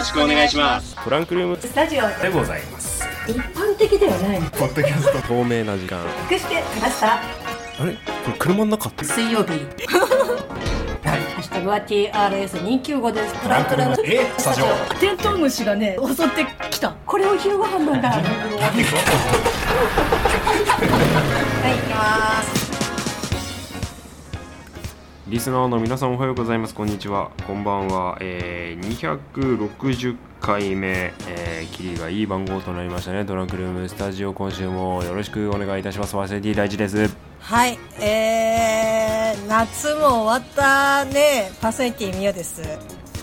ろしくお願いします。トランクルームスタジオでございます。一般的ではないポッドキャスト透明な時間。隠してきました？あれ？これ車の中って？水曜日。ハッシュタグは TRS295 です。トランクルームえ？スタジオ。テントウムシがね襲ってきた。これを昼ご飯なんだ。はい行きますリスナーの皆さんおはようございます。こんにちは。こんばんは、えー、260回目、えー、キリがいい番号となりましたね。トランクルームスタジオ今週もよろしくお願いいたします。ワセティ大地です。はい。えー、夏も終わったね。パーソナリティみよです。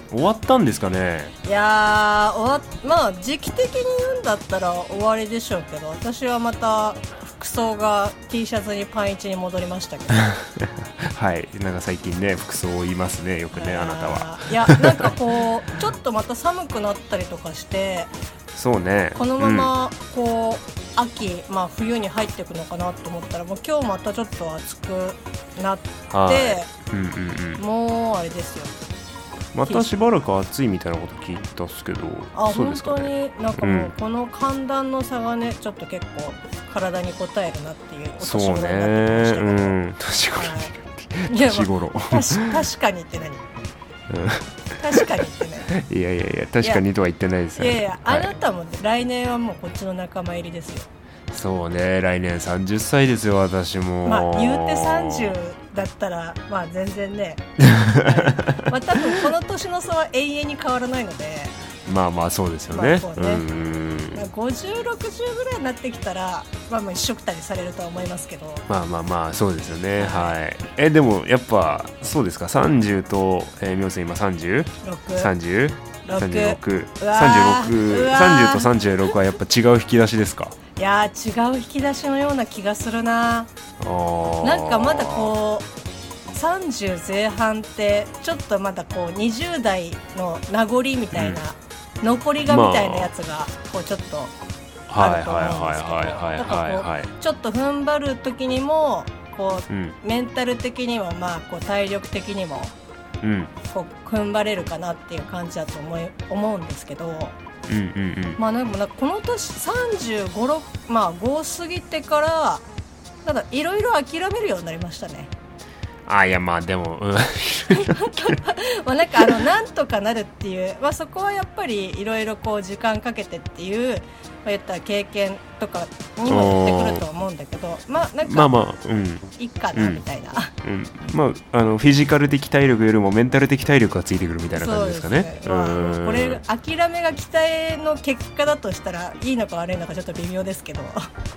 終わったんですかね。いやー終わまあ時期的に言うんだったら終わりでしょうけど私はまた服装が T シャツにパンイチに戻りましたけど はい。なんか最近ね服装を言いますね。よくねあなたは。ーいやなんかこう ちょっとまた寒くなったりとかしてそうね。このままこう、秋、まあ、冬に入っていくのかなと思ったらもう今日またちょっと暑くなって、うん、はい。うんうんうん。もうあれですよ。またしばらく暑いみたいなこと聞いたっすけどあそうで本当すかね。になんかもう、うん。この寒暖の差がねちょっと結構体に応えるなっていうお年頃になってきまねしたけど、うん。年頃はいいや、ま年頃。あ、確確かにって何？確かにってね いやいやいや確かにとは言ってないですねいやいや、はい。あなたも来年はもうこっちの仲間入りですよ。そうね来年30歳ですよ私も。まあ言うて30だったらまあ全然ね、は いまあ多分この年の差は永遠に変わらないので。まあまあそうですよね,、まあね。うんうん5060ぐらいになってきたらまあまあ一緒くたりされるとは思いますけど。まあまあまあそうですよね。はい。えでもやっぱそうですか？30とえー、みょうさん今 30? 30? 36うわー。36うわー。30と36はやっぱ違う引き出しですか？いやー違う引き出しのような気がするななんかまだこう30前半ってちょっとまだこう20代の名残みたいな、残りがみたいなやつがこうちょっとあると思うんですけどちょっと踏ん張る時にもこううんメンタル的にもまあこう体力的にもうんこう踏ん張れるかなっていう感じだと思い思うんですけどうんうんうんまあでもなんかこの年35、6まあ5過ぎてからただいろいろ諦めるようになりましたね。あいやまあでも、うん、まあなんかあのなんとかなるっていう、まあ、そこはやっぱりいろいろこう時間かけてっていう、まあ、言ったら経験とかにもよってくると思うんだけどまあなんかまあまあうん。いいかなみたいな、うん、まああのフィジカル的体力よりもメンタル的体力がついてくるみたいな感じですかね。まあうん。これ諦めが期待の結果だとしたらいいのか悪いのかちょっと微妙ですけど。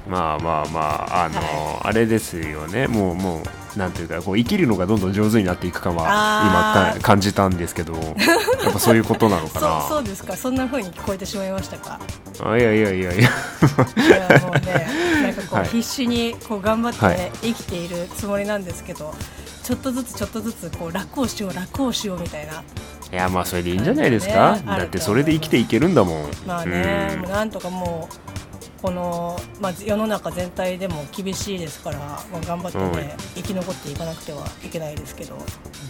まあまあまああの、はあれですよね。もうもうなんていうかこう生きるのがどんどん上手になっていくかは今か感じたんですけど やっぱそういうことなのかそうなそうですか。そんな風に聞こえてしまいましたか？あいやいやいやいや。いやもうね なんかこう、はい。必死にこう頑張って、ねはい。生きているつもりなんですけどちょっとずつちょっとずつこう楽をしよう楽をしようみたいな。いやまあそれでいいんじゃないですか、ね。だってそれで生きていけるんだもん。まあね、うん。なんとかもうこの、まあ、世の中全体でも厳しいですから、まあ、頑張ってね、生き残っていかなくてはいけないですけど。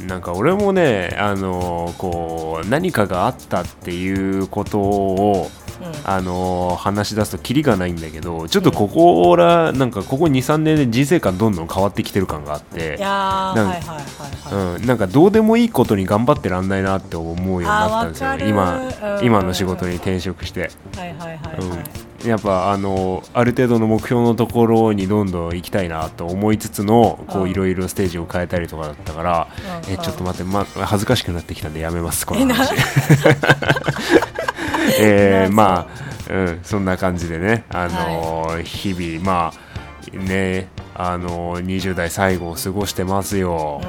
なんか俺もねあのこう何かがあったっていうことをうん。あの話し出すとキリがないんだけどちょっとここらなんかここ23年で人生観どんどん変わってきてる感があっていやーなんかどうでもいいことに頑張ってらんないなって思うようになったんですよ。今今の仕事に転職して、はいはいはいはい、うん、やっぱあのある程度の目標のところにどんどん行きたいなと思いつつのこううん。いろいろステージを変えたりとかだったから、うん。えちょっと待って、ま、恥ずかしくなってきたんでやめますこの話。えまあ、う。ん、そんな感じでね、あのー日々、まあ、ね、あのー20代最後を過ごしてますよ。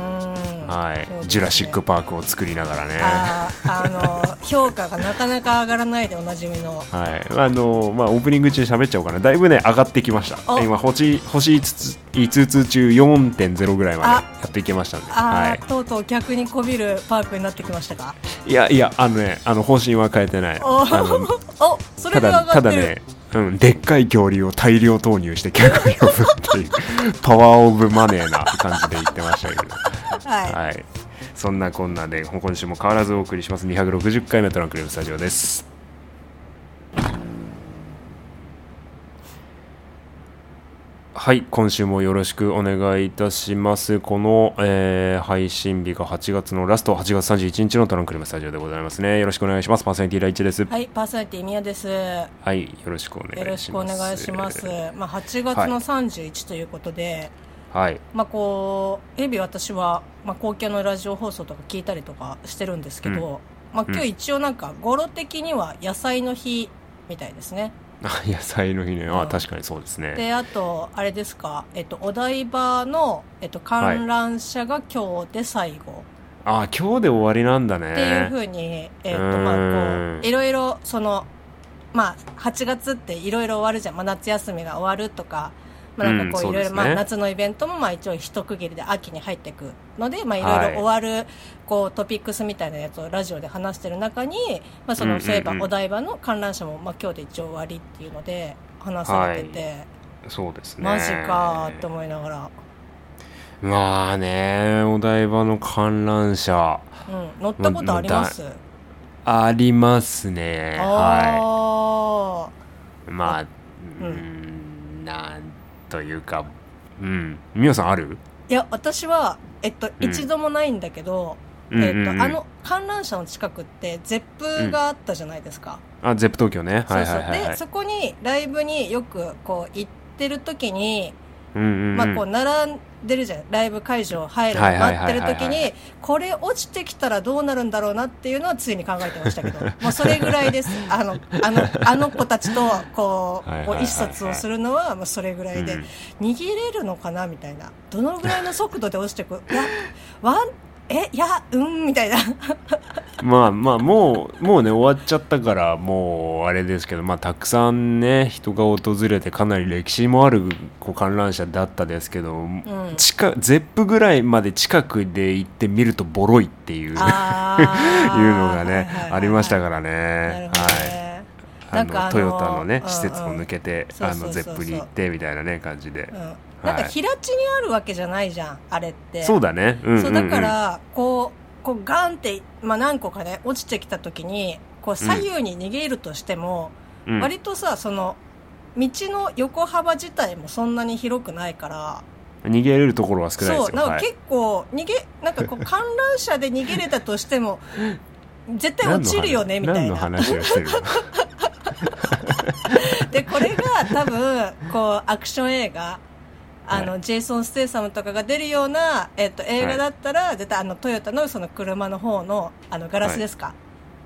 うんはい、ねジュラシック・パークを作りながらね。あの 評価がなかなか上がらないでおなじみのはい、あのーまあ、オープニング中喋っちゃおうかな。だいぶね、上がってきました。お今、星、星5つ、5つ中4.0ぐらいまでやっていけましたんで。はい。とうとう逆にこびるパークになってきましたか？いや、いや、あのね、あの、方針は変えてない。お それただ、で上がってるただね、うん、でっかい恐竜を大量投入して客を呼ぶっていう、パワーオブマネーな感じで言ってましたけど。はい、はい。そんなこんなで今週も変わらずお送りします。260回目トランクルームスタジオです。はい。今週もよろしくお願いいたします。この、えー配信日が8月のラスト8月31日のトランクルームスタジオでございますね。よろしくお願いします。パーソナリティ第一です。はい。パーソナリティ宮です。よはい。よろしくお願いします。ろしくお願いします。まあ8月の31ということで、はいまあこう日々私は、まあ、公共のラジオ放送とか聞いたりとかしてるんですけど、まあ今日一応なんか語呂的には野菜の日みたいですね。あ 野菜の日ね。あうん。確かにそうですね。であとあれですか、えっと、お台場の、えっと、観覧車が今日で最後。あ今日で終わりなんだね。っていうふうに、えっとまあ、こういろいろその、まあ、8月っていろいろ終わるじゃん、まあ、夏休みが終わるとか、まあ、なんかこういろいろ、まあ、夏のイベントもまあ一応一区切りで秋に入っていくので、まあ、いろいはいろ終わるこうトピックスみたいなやつをラジオで話してる中に、まあ、そのそういえばお台場の観覧車もまあ今日で一応終わりっていうので話されてて、そうですね。マジかーって思いながら、まあねお台場の観覧車。うん、乗ったことあります、ありますね。はあいまあううん。んなんというかうん。みおさんある？ーいや私は、えっと、うん。一度もないんだけど、うん。うんうんえっと、あの観覧車の近くってゼップがあったじゃないですか、あゼップ東京ね。はいそうそうはい。はいはいでそこにライブによくこう行ってる時に、うんうんうん。まあ、こう並んでるじゃん。ライブ会場入る待ってる時にこれ落ちてきたらどうなるんだろうなっていうのはついに考えてましたけど。もうそれぐらいです。あのあのあの子たちとこうはい意思疎通をするのはもうそれぐらいで、うん逃げれるのかなみたいなどのぐらい。の速度で落ちてくいやワンえいやうんみたいな。まあまあもうもうね終わっちゃったからもうあれですけどまあたくさんね人が訪れてかなり歴史もあるこう観覧車だったですけど、ん。近ゼップぐらいまで近くで行ってみるとボロいっていう。いうのがね、ありましたからなね。はい。ねあののトヨタのね施設を抜けてあのゼップに行ってみたいなね感じで、うんなんか平地にあるわけじゃないじゃんあれって。そうだね。うんうんうん。そうだからこうこうガンって、まあ、何個かね落ちてきた時にこう左右に逃げるとしても、うん。割とさその道の横幅自体もそんなに広くないから。逃げれるところは少ないですよ。はいそうなんか結構逃げなんかこう 観覧車で逃げれたとしても絶対落ちるよねみたい何のな話をしてるの？でこれが多分こうアクション映画あの、はジェイソン・ステイサムとかが出るような、えっと、映画だったら、絶対あのトヨタのその車の方のあのガラスですか、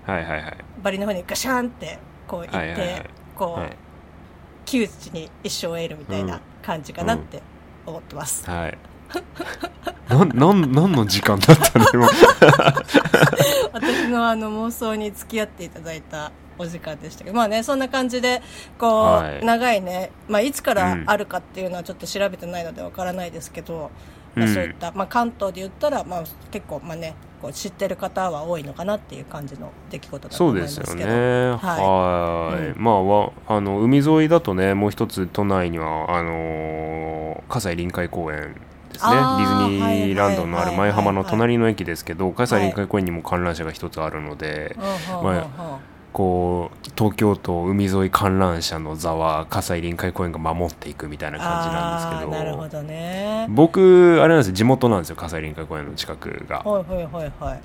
はい。はいはいバリの方にガシャンってこう行って、はいはいはいこう、はい。窮地に一生を得るみたいな感じかなって思ってます、はい。なん、なん、何の時間だったの今。私のあの妄想に付き合っていただいたお時間でしたけどまあねそんな感じでこう、はい。長いね、まあ、いつからうん。あるかっていうのはちょっと調べてないのでわからないですけど、まあ、うん。そういった、まあ、関東で言ったら、まあ、結構まあねこう知ってる方は多いのかなっていう感じの出来事だとそう思いまですすよけどね。はい。うん。まあ、わ、あの、海沿いだとね、もう一つ都内には、あのー、葛西臨海公園ですね。ディズニーランドのある前浜の隣の駅ですけど、葛西臨はい。海公園にも観覧車が一つあるので、うんうんうんうん。まこう、東京都海沿い観覧車の座は葛西臨海公園が守っていくみたいな感じなんですけど、なるほどね。僕、あれなんですよ、地元なんですよ、葛西臨海公園の近くが。はいはいはいはい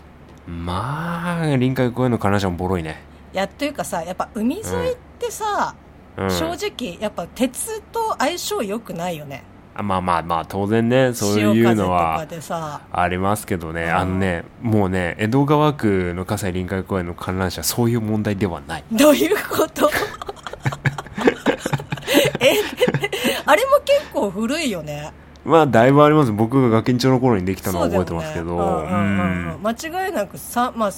まあ臨海公園の観覧車もボロいね、いやというかさやっぱ海沿いってさ、うん、正直やっぱ鉄と相性良くないよね。あまあまあまあ当然ねそういうのはありますけどね、うん。あのねもうね江戸川区の葛西臨海公園の観覧車そういう問題ではない。どういうこと？えあれも結構古いよね。まあだいぶあります。僕がガキンチョの頃にできたのは覚えてますけど。ねうん。うん。間違いなくさ、まあ、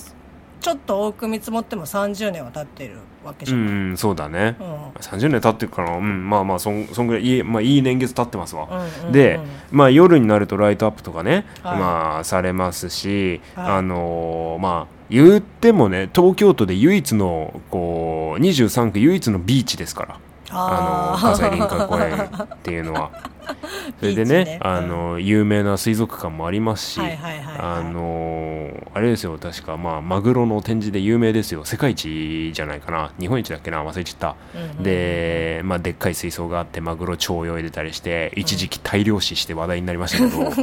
ちょっと多く見積もっても30年は経ってるわけじうゃない、んそうだね、うん。30年経ってるから、うん、まあまあそんそんぐらいいい,、まあ、いい年月経ってますわ、うんうんうん。で、まあ、夜になるとライトアップとかね、はい。まあ、されますし、はい。あのーまあ言ってもね東京都で唯一のこう23区唯一のビーチですから。あの葛西臨海公園っていうのは。それでね。ビーチねあの有名な水族館もありますし、はいはいはいはいあのあれですよ確かまあマグロの展示で有名ですよ。世界一じゃないかな。日本一だっけな？忘れちゃった、うんうんで、まあ、でっかい水槽があってマグロ超泳いでたりして一時期大量死して話題になりましたけど、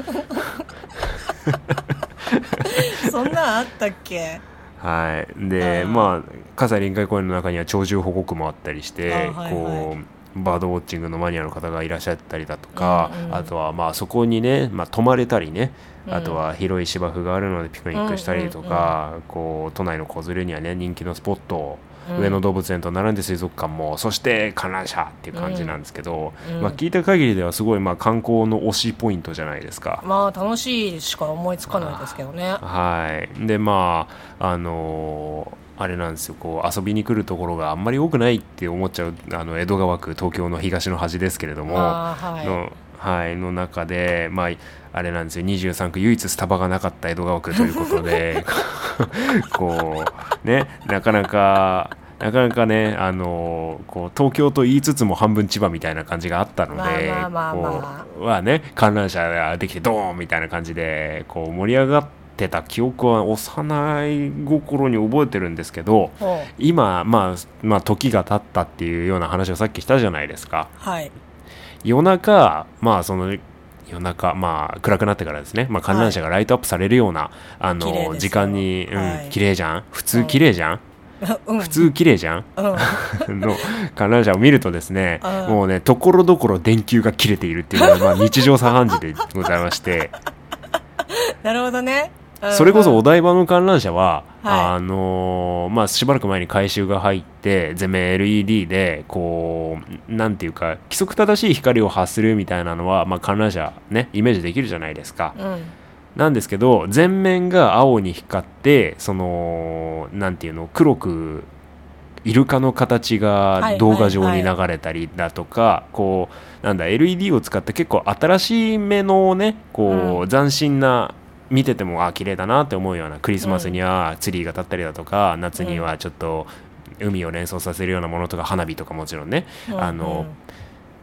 そんなんあったっけ？はい。でまあ葛西臨海公園の中には鳥獣保護区もあったりして、はいはい。こうバードウォッチングのマニアの方がいらっしゃったりだとか、うんうん。あとはまあそこにね、まあ、泊まれたりね、うんあとは広い芝生があるのでピクニックしたりとか、こう都内の子連れにはね人気のスポット、うん。上野動物園と並んで水族館もそして観覧車っていう感じなんですけど、うんまあ、聞いた限りではすごいまあ観光の推しポイントじゃないですか。まあ楽しいしか思いつかないですけどね。はい、でまああのーあれなんですよ。こう遊びに来るところがあんまり多くないって思っちゃうあの江戸川区東京の東の端ですけれどもはい。の,、はい、の中で、まあ、あれなんですよ。23区唯一スタバがなかった江戸川区ということで こうねなかなか。なかなかね、あのこう東京と言いつつも半分千葉みたいな感じがあったので、まあまあまあまあ。こうはね観覧車ができてドーンみたいな感じでこう盛り上がってた記憶は幼い心に覚えてるんですけど今、まあ、まあ時が経ったっていうような話をさっきしたじゃないですか。はい夜中まあその夜中まあ暗くなってからですね、まあ、観覧車がライトアップされるような、あの時間に、うんはい。綺麗じゃん？普通綺麗じゃん、うん。普通綺麗じゃん？うん。の観覧車を見るとですね、うん。もうねところどころ電球が切れているっていうのが、まあ、日常茶飯事でございまして。なるほどね。うんそれこそお台場の観覧車は、はい。あのーまあ、しばらく前に改修が入って全面 LED でこうなんていうか規則正しい光を発するみたいなのは、まあ、観覧車ねイメージできるじゃないですか。うん。なんですけど全面が青に光ってそのなんていうの黒くイルカの形が動画上に流れたりだとか、こうなんだ LED を使って結構新しい目のねこう、うん。斬新な見ててもあ綺麗だなって思うようなクリスマスにはツリーが立ったりだとか、夏にはちょっと海を連想させるようなものとか花火とかもちろんね、うん。あの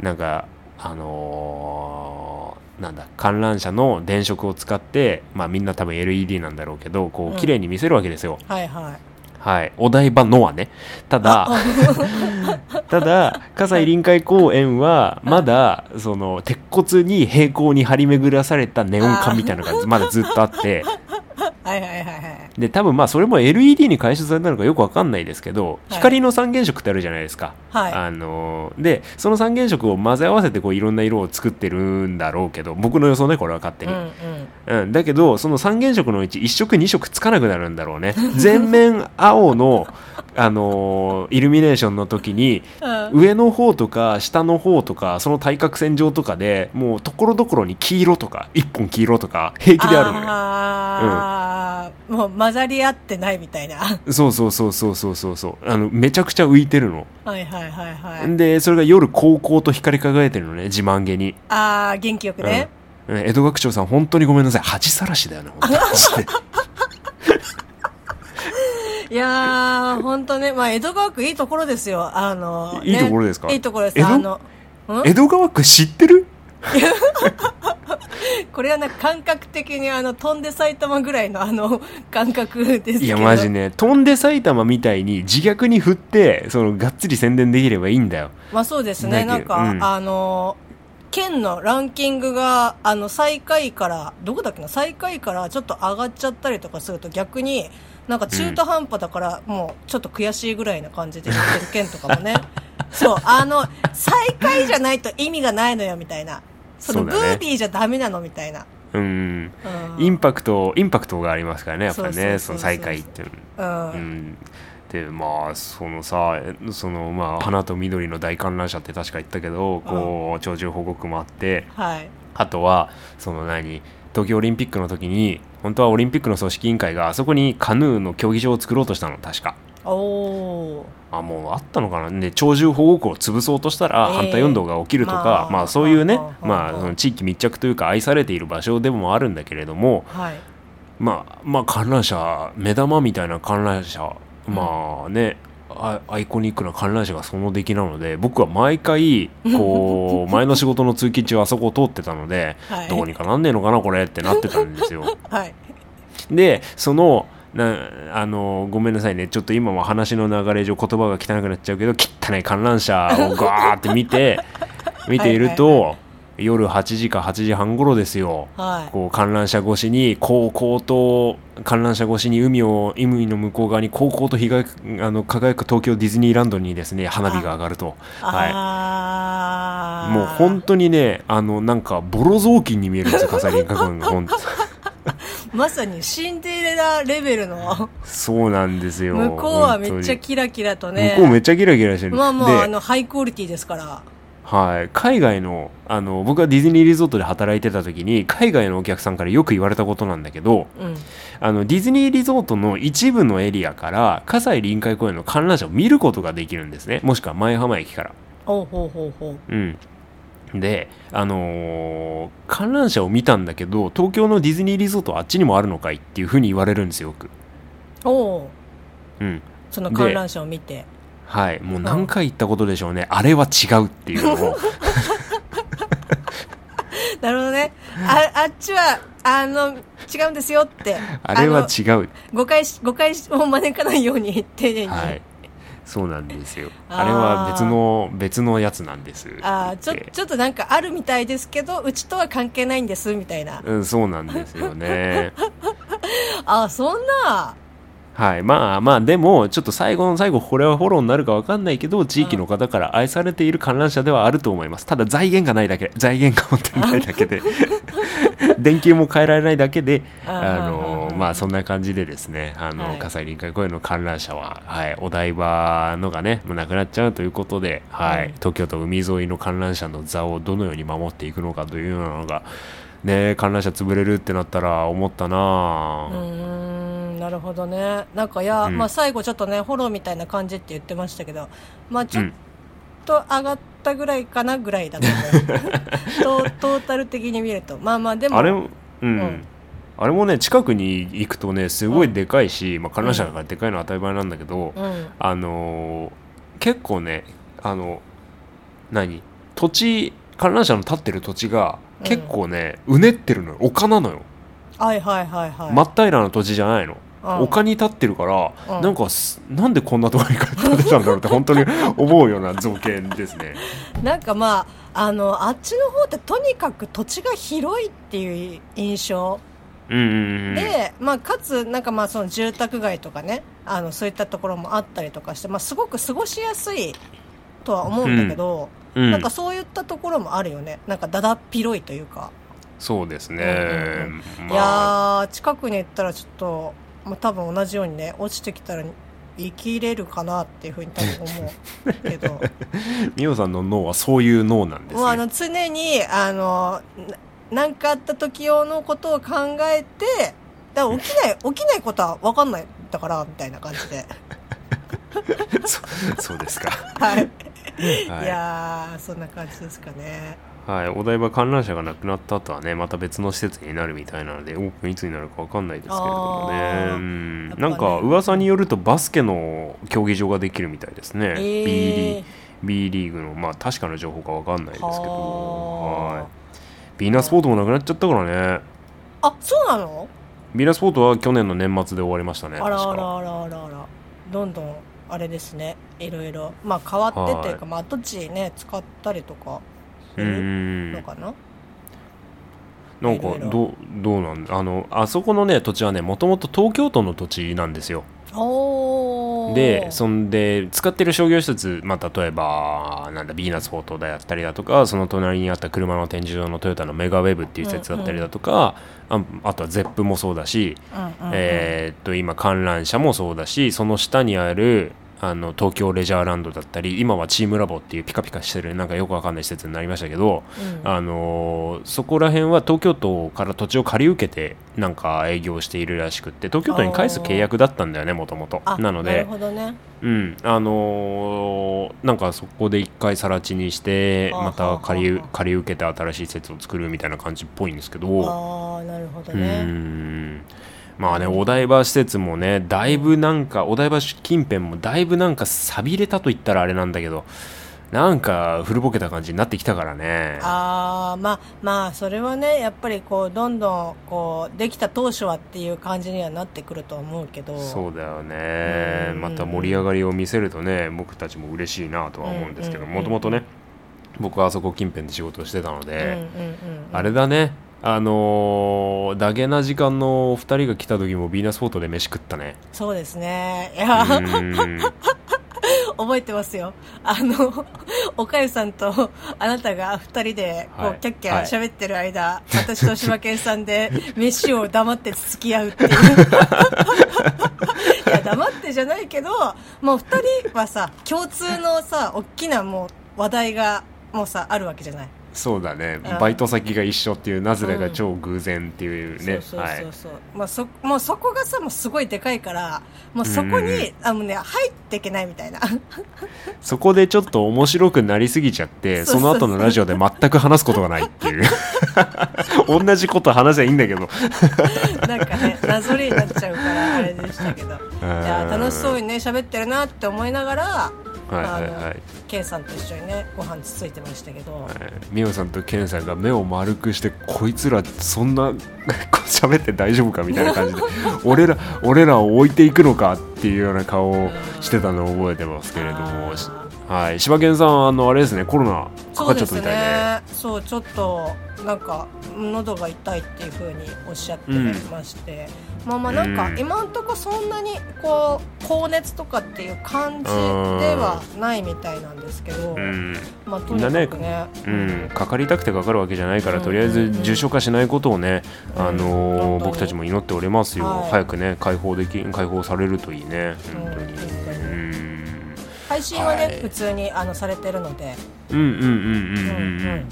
なんかあのーなんだ観覧車の電飾を使って、まあ、みんな多分 LED なんだろうけどこうん。う綺麗に見せるわけですよ、はいはいはい、お台場のはね。ただ ただ葛西臨海公園はまだその鉄骨に平行に張り巡らされたネオン管みたいなのがまだずっとあって。はいはいはいはいで多分まあそれも LED に回収されたのかよくわかんないですけど、はい。光の三原色ってあるじゃないですか、はい。あのーでその三原色を混ぜ合わせてこういろんな色を作ってるんだろうけど僕の予想ねこれは勝手に、うんうん。うん、だけどその三原色のうち1色2色つかなくなるんだろうね。全面青の、あのーイルミネーションの時にうん。上の方とか下の方とかその対角線上とかでもうところどころに黄色とか1本黄色とか平気であるのよ。あーもう混ざり合ってないみたいな。はそうそうそうそうそうそう。そうあのめちゃくちゃ浮いてるの。いはいはいはい。でそれが夜高校と光り輝いてるのね自慢げに、ああ元気よくね、うん、江戸学長さん本当にごめんなさい。恥さらしだよね本当に。いやー本当ね。まあ江戸川区いいところですよ。あの、ねいいところですか？いいところです。江戸あのん？江戸川区知ってる？これはなんか感覚的にあの飛んで埼玉ぐらいのあの感覚ですけど。いやマジね。飛んで埼玉みたいに自虐に振ってそのがっつり宣伝できればいいんだよ。まあそうですね。だなんか、うん。あの県のランキングがあの最下位からどこだっけな？最下位からちょっと上がっちゃったりとかすると逆になんか中途半端だから、もうちょっと悔しいぐらいな感じで言ってる県とかもね そうあの最下位じゃないと意味がないのよみたいな。そのブそうだね。ービーじゃダメなのみたいな、うん。うん、インパクトインパクトがありますからねやっぱりねその最下位っていううん。うん。でまあそのさそのまあ花と緑の大観覧車って確か言ったけどこう鳥獣保護区もあってはい。あとはその何東京オリンピックの時に本当はオリンピックの組織委員会があそこにカヌーの競技場を作ろうとしたの確かあもうあったのかな？で鳥獣保護区を潰そうとしたらええ反対運動が起きるとか、まあまあそういうねまあその地域密着というか愛されている場所でもあるんだけれどもはい。まあまあ観覧車目玉みたいな観覧車まあねあアイコニックな観覧車がその出来なので僕は毎回こう前の仕事の通勤中あそこを通ってたので、はいどうにかなんねえのかなこれってなってたんですよはいでそのなあのごめんなさいね。ちょっと今は話の流れ上言葉が汚くなっちゃうけど汚い観覧車をガーって見て 見ているとはい夜8時か8時半頃ですよ。はい。こう観覧車越しにこうこうと観覧車越しに海を海の向こう側にこうこうと日があの輝く東京ディズニーランドにですね花火が上がると、はあい、もう本当にねあのなんかボロ雑巾に見えるんですよ笠林花君が本当まさにシンデレラレベルのそうなんですよ。向こうはめっちゃ本キラキラと当ね。に向こうめっちゃキラキラしてる。まあまああでのハイクオリティですから。はい、海外のあの僕がディズニーリゾートで働いてた時に海外のお客さんからよく言われたことなんだけどうんあのディズニーリゾートの一部のエリアから葛西臨海公園の観覧車を見ることができるんですねもしくは前浜駅から。ほうほうほうほううんで、あのー観覧車を見たんだけど東京のディズニーリゾートはあっちにもあるのかいっていうふうに言われるんですよよく。おおうん。その観覧車を見て。はい、もう何回言ったことでしょうね、あれは違うっていうのを。なるほどね。ああっちはあの違うんですよって。あれはの違う。誤解し誤解を招かないように丁寧に、はいそうなんですよ。あれは別の別のやつなんです。あーちょちょっとなんかあるみたいですけどうちとは関係ないんですみたいな。うん、そうなんですよね。あーそんなはい。まあまあでもちょっと最後の最後これはフォローになるかわかんないけど地域の方から愛されている観覧車ではあると思います。ただ財源がないだけ財源が本当にないだけで 電球も変えられないだけでああのまあそんな感じでですねあの、はい。葛西臨海公園の観覧車は、はい、お台場のがねもうなくなっちゃうということで、はい。うん。東京都海沿いの観覧車の座をどのように守っていくのかというようなのがね観覧車潰れるってなったら思ったなうんなるほどね。なんかいや、うん。まあ最後ちょっとねフォローみたいな感じって言ってましたけどまあちょっと上がったぐらいかなぐらいだ と思うトトータル的に見ると。まあまあでもあれもうん、ん。あれもね近くに行くとねすごいでかいし、まあ、観覧車がでかいのは当たり前なんだけど、うん。あのー結構ねあの何？土地観覧車の立ってる土地がうん結構ね、うねってるのよ。丘なのよ。はいはいはいはい、真っ平らな土地じゃないの、うん。丘に立ってるから、うん。なんかすなんでこんなところに建てたんだろうって 本当に思うような造形ですね。なんかまああのあっちの方ってとにかく土地が広いっていう印象。うんうんうん。で、まあ、かつなんかまあその住宅街とかねあのそういったところもあったりとかして、まあ、すごく過ごしやすいとは思うんだけど、うんなんかそういったところもあるよね。なんかだだっ広いというか、そうですね、うんいまあやー近くに行ったらちょっと、まあ、多分同じようにね落ちてきたら生きれるかなっていうふうに多分思うけど。ミオさんの脳はそういう脳なんですもうあねの常にあの何かあった時用のことを考えてだから起きない 起きないことは分かんないんだからみたいな感じで。そそうですか。はい、はい。い、やーそんな感じですかね。はい、お台場観覧車がなくなった後はねまた別の施設になるみたいなのでオープンいつになるかわかんないですけれどもね。うん。ね。なんか噂によるとバスケの競技場ができるみたいですね、え B, リー B リーグのまあ確かな情報かわかんないですけど。ははい。ビーナスポートもなくなっちゃったからね。あそうなの？ビーナスポートは去年の年末で終わりましたねあらあらあらあらあら。どんどんあれですね。いろいろ。まあ変わってっていうか、はい。まあ跡地ね使ったりとかすうるんのかな、なんかどうどうなん？あのあそこのね土地はねもともと東京都の土地なんですよ。でそんで使ってる商業施設、まあ、例えばなんだヴィーナスフォートであったりだとかその隣にあった車の展示場のトヨタのメガウェブっていう施設だったりだとか、ああとはゼップもそうだし、えーっと今観覧車もそうだしその下にあるあの東京レジャーランドだったり今はチームラボっていうピカピカしてるなんかよくわかんない施設になりましたけど、うん。あのーそこら辺は東京都から土地を借り受けてなんか営業しているらしくって東京都に返す契約だったんだよねもともとあなので。ね。うん。あのーなんかそこで一回更地にしてあまた借り借り受けて新しい施設を作るみたいな感じっぽいんですけど。ああなるほどうねんまあねお台場施設もねだいぶなんかお台場近辺もだいぶなんか寂れたと言ったらあれなんだけどなんか古ぼけた感じになってきたからね。ああまあまあそれはねやっぱりこうどんどんこうできた当初はっていう感じにはなってくると思うけど。そうだよね。うん。また盛り上がりを見せるとね僕たちも嬉しいなとは思うんですけどうん。もともとね僕はあそこ近辺で仕事をしてたので、うんうんうんうん。あれだねあのー、ダゲな時間のお二人が来た時もヴィーナスフォートで飯食ったね。そうですね。いうや覚えてますよ。あのおかゆさんとあなたが二人でこう、はい。キャッキャはい。喋ってる間、私と柴犬さんで飯を黙ってつつき合うっていう。いや黙ってじゃないけどもう二人はさ共通のさ大きなもう話題がもうさあるわけじゃないそうだね。うん。バイト先が一緒っていうなぜだか超偶然っていうね、そうそうはいそう。そう、まあ、そもうそこがさもうすごいでかいからもうそこに、あのね入っていけないみたいな。そこでちょっと面白くなりすぎちゃってその後のラジオで全く話すことがないっていう。同じこと話せばいいんだけど。なんかねなぞりになっちゃうからあれでしたけど。いや楽しそうにね喋ってるなって思いながらはいはいはい、K さんと一緒にねご飯つついてましたけど、はいミオさんとケンさんが目を丸くしてこいつらそんな 喋って大丈夫かみたいな感じで 俺ら俺らを置いていくのかっていうような顔をしてたのを覚えてますけれどもあはい。柴犬さんあのあれですねコロナかかっちゃったみたいで。ね。そうちょっとなんか喉が痛いっていう風におっしゃってまして、まあまあなんかうん今んとこそんなにこう高熱とかっていう感じではないみたいなんですけど、うん。まあとにかくね。うん、かかりたくてかかるわけじゃないから、うん。とりあえず重症化しないことをね、うん。あのー僕たちも祈っておりますよ、はい。早くね解放でき解放されるといいね。本当に、うん本当にうん配信はね、はい。普通にあのされてるので、うんうんうんうんうんう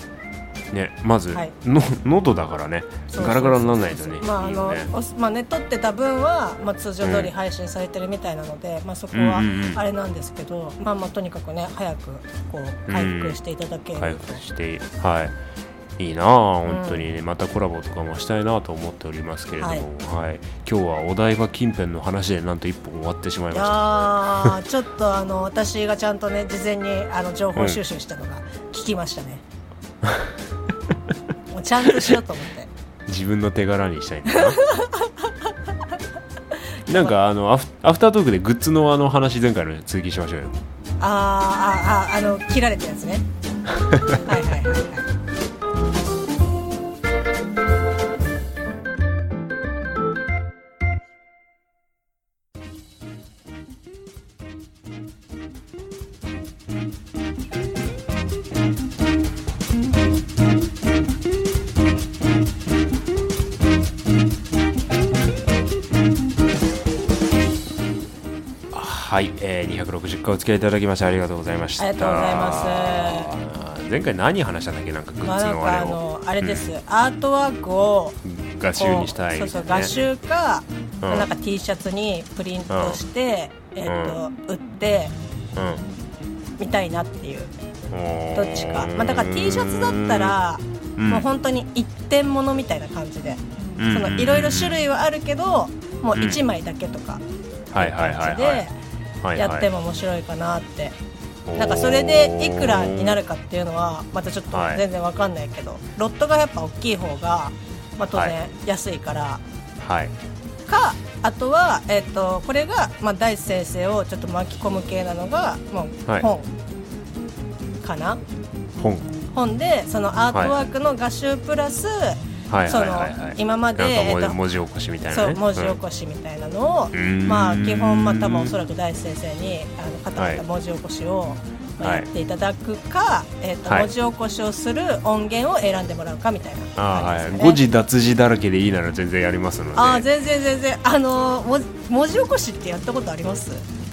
うんねまず、はい。の喉だからね。ガラガラにならないとね。まああのまあね撮ってた分は、まあ、通常通り配信されてるみたいなので、まあ、そこはうんうんうん。あれなんですけど、まあまあとにかくね早くこう回復していただけると、回復してはいいいなあ本当にね、またコラボとかもしたいなと思っておりますけれども、はい。今日はお台場近辺の話でなんと一本終わってしまいいました。やー ちょっとあの私がちゃんとね事前にあの情報収集したのが聞きましたね、もうちゃんとしようと思って。自分の手柄にしたいんだな。なんかあのアフアフタートークでグッズのあの話前回の続きしましょうよ。あーあああの切られたやつね。はいはいはいはいえー、260回お付き合いいただきましてありがとうございました。ありがとうございます。前回何話したんだっけ？なんかグッズのあれを、あのあれです、アートワークを画集にしたいこうそうそう画集か、うん。なんか T シャツにプリントして、えっと売ってみたいなっていう。うんどっちか、まあ、だから T シャツだったら、うん。もう本当に一点物みたいな感じで、いろいろ種類はあるけどもう1枚だけとかはいはいはいはい。はいやっても面白いかなって、なんかそれでいくらになるかっていうのはまたちょっとはい。全然わかんないけど、ロットがやっぱ大きい方が、まあ、当は然安いから、はい。かあとは、えっとこれが、まあ、大地先生をちょっと巻き込む系なのがもうはい。本。かな、本。本でそのアートワークの画集プラス、はいそのはいはいはい。今までえっと文字起こしみたいなね。そう文字起こしみたいなのを、うん。まあ基本まあ多分おらそらく大地先生にあの方はい。々文字起こしを、まあはいやっていただくか、えっとはい。文字起こしをする音源を選んでもらうかみたいな。あーはい。誤字脱字だらけでいいなら全然やりますので。あー全然全然。あの文字文字起こしってやったことあります？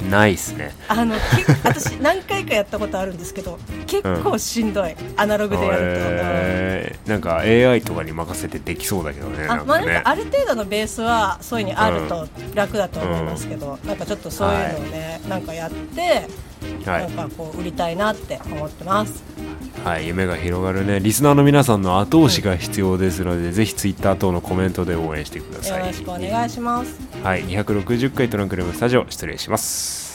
ないっすね。あのけ 私何回かやったことあるんですけど結構しんどい、アナログでやると、えー。なんか AI とかに任せてできそうだけどねあまあ、なんかある程度のベースはそういうにあると楽だと思いますけど、なん。かちょっとそういうのをね、なんかやってはい。なんかこう売りたいなって思ってますはい、夢が広がるね。リスナーの皆さんの後押しが必要ですので、ぜひツイッター等のコメントで応援してください。よろしくお願いします。はい260回トランクルームスタジオ失礼します